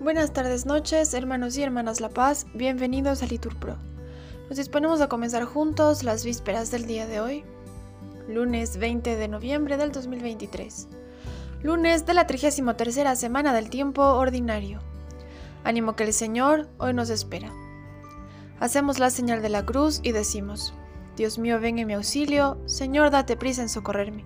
Buenas tardes, noches, hermanos y hermanas La Paz, bienvenidos a Litur Pro. Nos disponemos a comenzar juntos las vísperas del día de hoy, lunes 20 de noviembre del 2023, lunes de la 33 semana del tiempo ordinario. Ánimo que el Señor hoy nos espera. Hacemos la señal de la cruz y decimos, Dios mío, ven en mi auxilio, Señor, date prisa en socorrerme.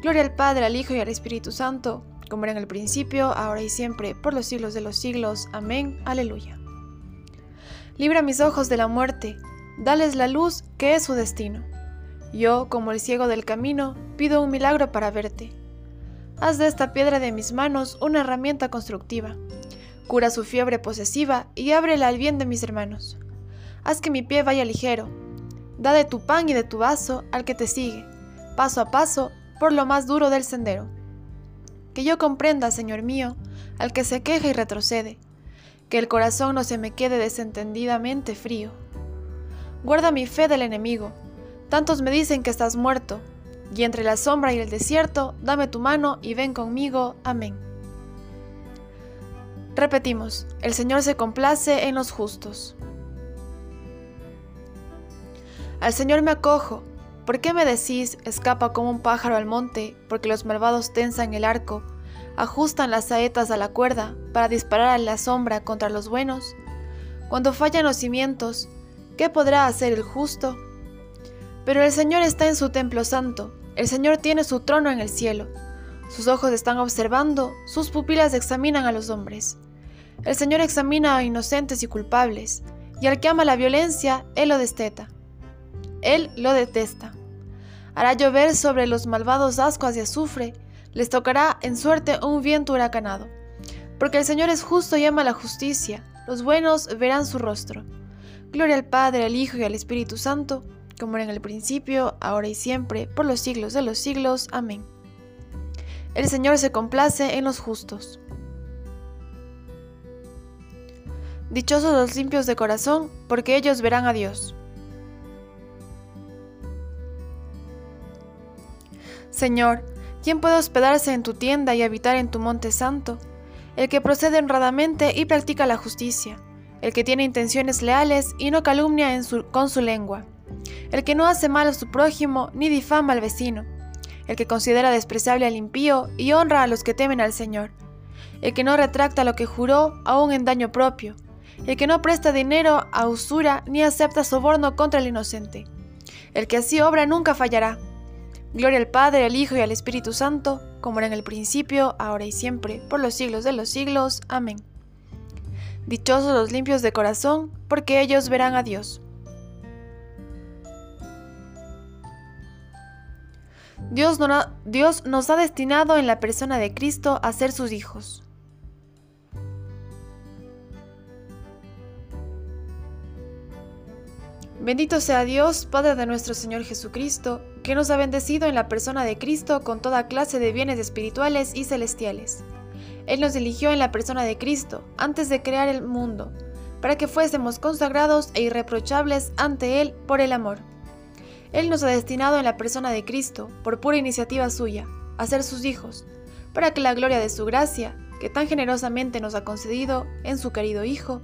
Gloria al Padre, al Hijo y al Espíritu Santo como era en el principio, ahora y siempre, por los siglos de los siglos. Amén. Aleluya. Libra mis ojos de la muerte, dales la luz que es su destino. Yo, como el ciego del camino, pido un milagro para verte. Haz de esta piedra de mis manos una herramienta constructiva. Cura su fiebre posesiva y ábrela al bien de mis hermanos. Haz que mi pie vaya ligero. Da de tu pan y de tu vaso al que te sigue, paso a paso, por lo más duro del sendero que yo comprenda, Señor mío, al que se queja y retrocede, que el corazón no se me quede desentendidamente frío. Guarda mi fe del enemigo, tantos me dicen que estás muerto, y entre la sombra y el desierto, dame tu mano y ven conmigo. Amén. Repetimos, el Señor se complace en los justos. Al Señor me acojo, ¿Por qué me decís, escapa como un pájaro al monte, porque los malvados tensan el arco, ajustan las saetas a la cuerda para disparar a la sombra contra los buenos? Cuando fallan los cimientos, ¿qué podrá hacer el justo? Pero el Señor está en su templo santo, el Señor tiene su trono en el cielo. Sus ojos están observando, sus pupilas examinan a los hombres. El Señor examina a inocentes y culpables, y al que ama la violencia, Él lo desteta. Él lo detesta. Hará llover sobre los malvados ascuas de azufre, les tocará en suerte un viento huracanado. Porque el Señor es justo y ama la justicia, los buenos verán su rostro. Gloria al Padre, al Hijo y al Espíritu Santo, como era en el principio, ahora y siempre, por los siglos de los siglos. Amén. El Señor se complace en los justos. Dichosos los limpios de corazón, porque ellos verán a Dios. Señor, ¿quién puede hospedarse en tu tienda y habitar en tu monte santo? El que procede honradamente y practica la justicia, el que tiene intenciones leales y no calumnia con su lengua, el que no hace mal a su prójimo ni difama al vecino, el que considera despreciable al impío y honra a los que temen al Señor, el que no retracta lo que juró aún en daño propio, el que no presta dinero a usura ni acepta soborno contra el inocente, el que así obra nunca fallará Gloria al Padre, al Hijo y al Espíritu Santo, como era en el principio, ahora y siempre, por los siglos de los siglos. Amén. Dichosos los limpios de corazón, porque ellos verán a Dios. Dios, Dios nos ha destinado en la persona de Cristo a ser sus hijos. Bendito sea Dios, Padre de nuestro Señor Jesucristo, que nos ha bendecido en la persona de Cristo con toda clase de bienes espirituales y celestiales. Él nos eligió en la persona de Cristo antes de crear el mundo, para que fuésemos consagrados e irreprochables ante Él por el amor. Él nos ha destinado en la persona de Cristo, por pura iniciativa suya, a ser sus hijos, para que la gloria de su gracia, que tan generosamente nos ha concedido en su querido Hijo,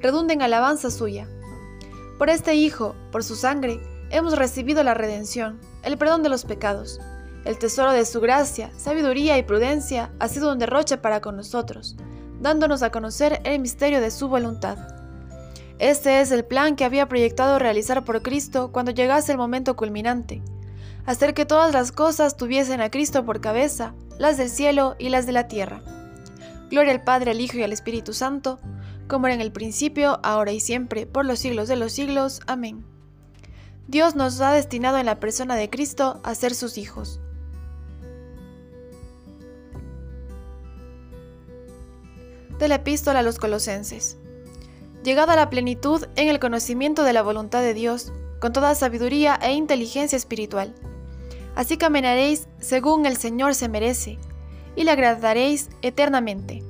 redunde en alabanza suya por este Hijo, por su sangre, hemos recibido la redención, el perdón de los pecados. El tesoro de su gracia, sabiduría y prudencia ha sido un derroche para con nosotros, dándonos a conocer el misterio de su voluntad. Este es el plan que había proyectado realizar por Cristo cuando llegase el momento culminante, hacer que todas las cosas tuviesen a Cristo por cabeza, las del cielo y las de la tierra. Gloria al Padre, al Hijo y al Espíritu Santo, como era en el principio, ahora y siempre, por los siglos de los siglos. Amén. Dios nos ha destinado en la persona de Cristo a ser sus hijos. De la epístola a los colosenses. Llegada a la plenitud en el conocimiento de la voluntad de Dios, con toda sabiduría e inteligencia espiritual. Así caminaréis según el Señor se merece, y le agradaréis eternamente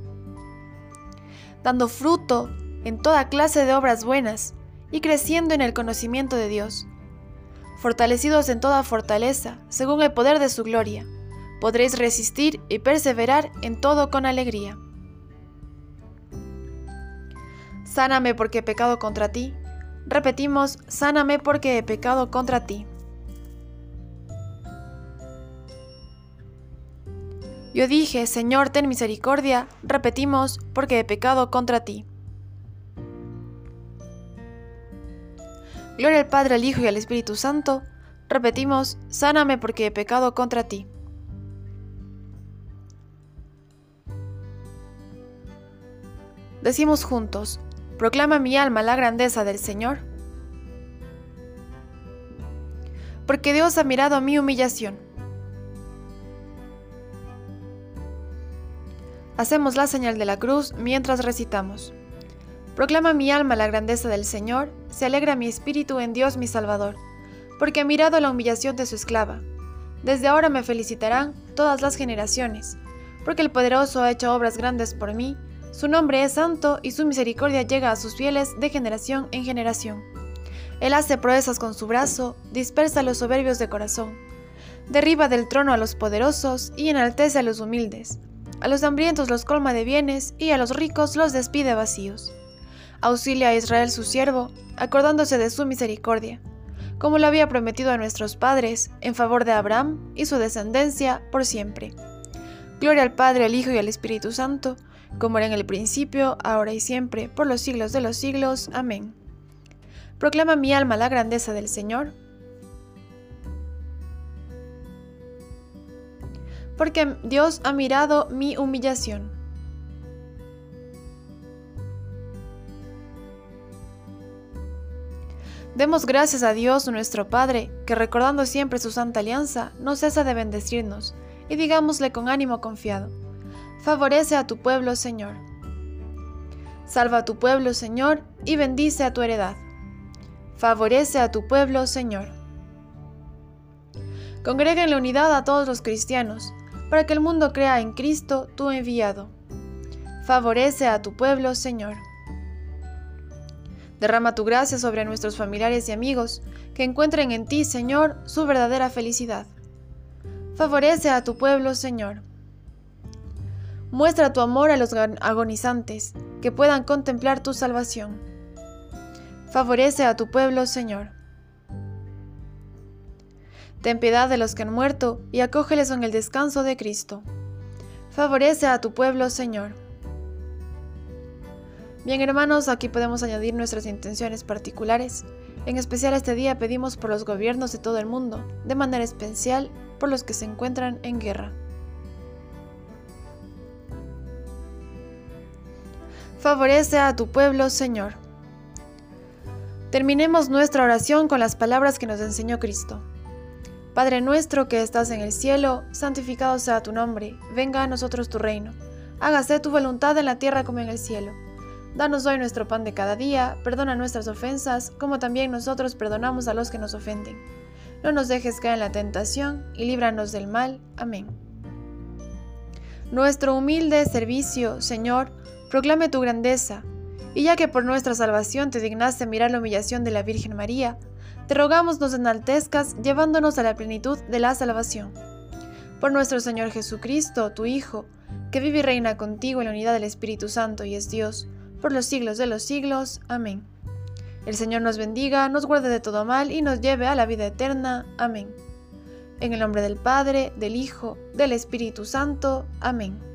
dando fruto en toda clase de obras buenas y creciendo en el conocimiento de Dios. Fortalecidos en toda fortaleza, según el poder de su gloria, podréis resistir y perseverar en todo con alegría. Sáname porque he pecado contra ti. Repetimos, sáname porque he pecado contra ti. Yo dije, Señor, ten misericordia. Repetimos, porque he pecado contra ti. Gloria al Padre, al Hijo y al Espíritu Santo. Repetimos, sáname porque he pecado contra ti. Decimos juntos, proclama mi alma la grandeza del Señor. Porque Dios ha mirado mi humillación. Hacemos la señal de la cruz mientras recitamos. Proclama mi alma la grandeza del Señor, se alegra mi espíritu en Dios mi Salvador, porque ha mirado la humillación de su esclava. Desde ahora me felicitarán todas las generaciones, porque el poderoso ha hecho obras grandes por mí, su nombre es santo y su misericordia llega a sus fieles de generación en generación. Él hace proezas con su brazo, dispersa a los soberbios de corazón, derriba del trono a los poderosos y enaltece a los humildes. A los hambrientos los colma de bienes y a los ricos los despide vacíos auxilia a Israel su siervo, acordándose de su misericordia, como lo había prometido a nuestros padres, en favor de Abraham y su descendencia por siempre. Gloria al Padre, al Hijo y al Espíritu Santo, como era en el principio, ahora y siempre, por los siglos de los siglos. Amén. Proclama mi alma la grandeza del Señor. Porque Dios ha mirado mi humillación. Demos gracias a Dios nuestro Padre, que recordando siempre su santa alianza, no cesa de bendecirnos, y digámosle con ánimo confiado, favorece a tu pueblo, Señor. Salva a tu pueblo, Señor, y bendice a tu heredad. Favorece a tu pueblo, Señor. Congrega en la unidad a todos los cristianos, para que el mundo crea en Cristo, tu enviado. Favorece a tu pueblo, Señor. Derrama tu gracia sobre nuestros familiares y amigos, que encuentren en ti, Señor, su verdadera felicidad. Favorece a tu pueblo, Señor. Muestra tu amor a los agonizantes, que puedan contemplar tu salvación. Favorece a tu pueblo, Señor. Ten piedad de los que han muerto y acógeles en el descanso de Cristo. Favorece a tu pueblo, Señor. Bien hermanos, aquí podemos añadir nuestras intenciones particulares. En especial este día pedimos por los gobiernos de todo el mundo, de manera especial por los que se encuentran en guerra. Favorece a tu pueblo, Señor. Terminemos nuestra oración con las palabras que nos enseñó Cristo. Padre nuestro que estás en el cielo, santificado sea tu nombre, venga a nosotros tu reino. Hágase tu voluntad en la tierra como en el cielo. Danos hoy nuestro pan de cada día, perdona nuestras ofensas, como también nosotros perdonamos a los que nos ofenden. No nos dejes caer en la tentación y líbranos del mal. Amén. Nuestro humilde servicio, Señor, proclame tu grandeza, y ya que por nuestra salvación te dignaste mirar la humillación de la Virgen María, te rogamos nos enaltezcas llevándonos a la plenitud de la salvación. Por nuestro Señor Jesucristo, tu Hijo, que vive y reina contigo en la unidad del Espíritu Santo y es Dios, por los siglos de los siglos. Amén. El Señor nos bendiga, nos guarde de todo mal y nos lleve a la vida eterna. Amén. En el nombre del Padre, del Hijo, del Espíritu Santo. Amén.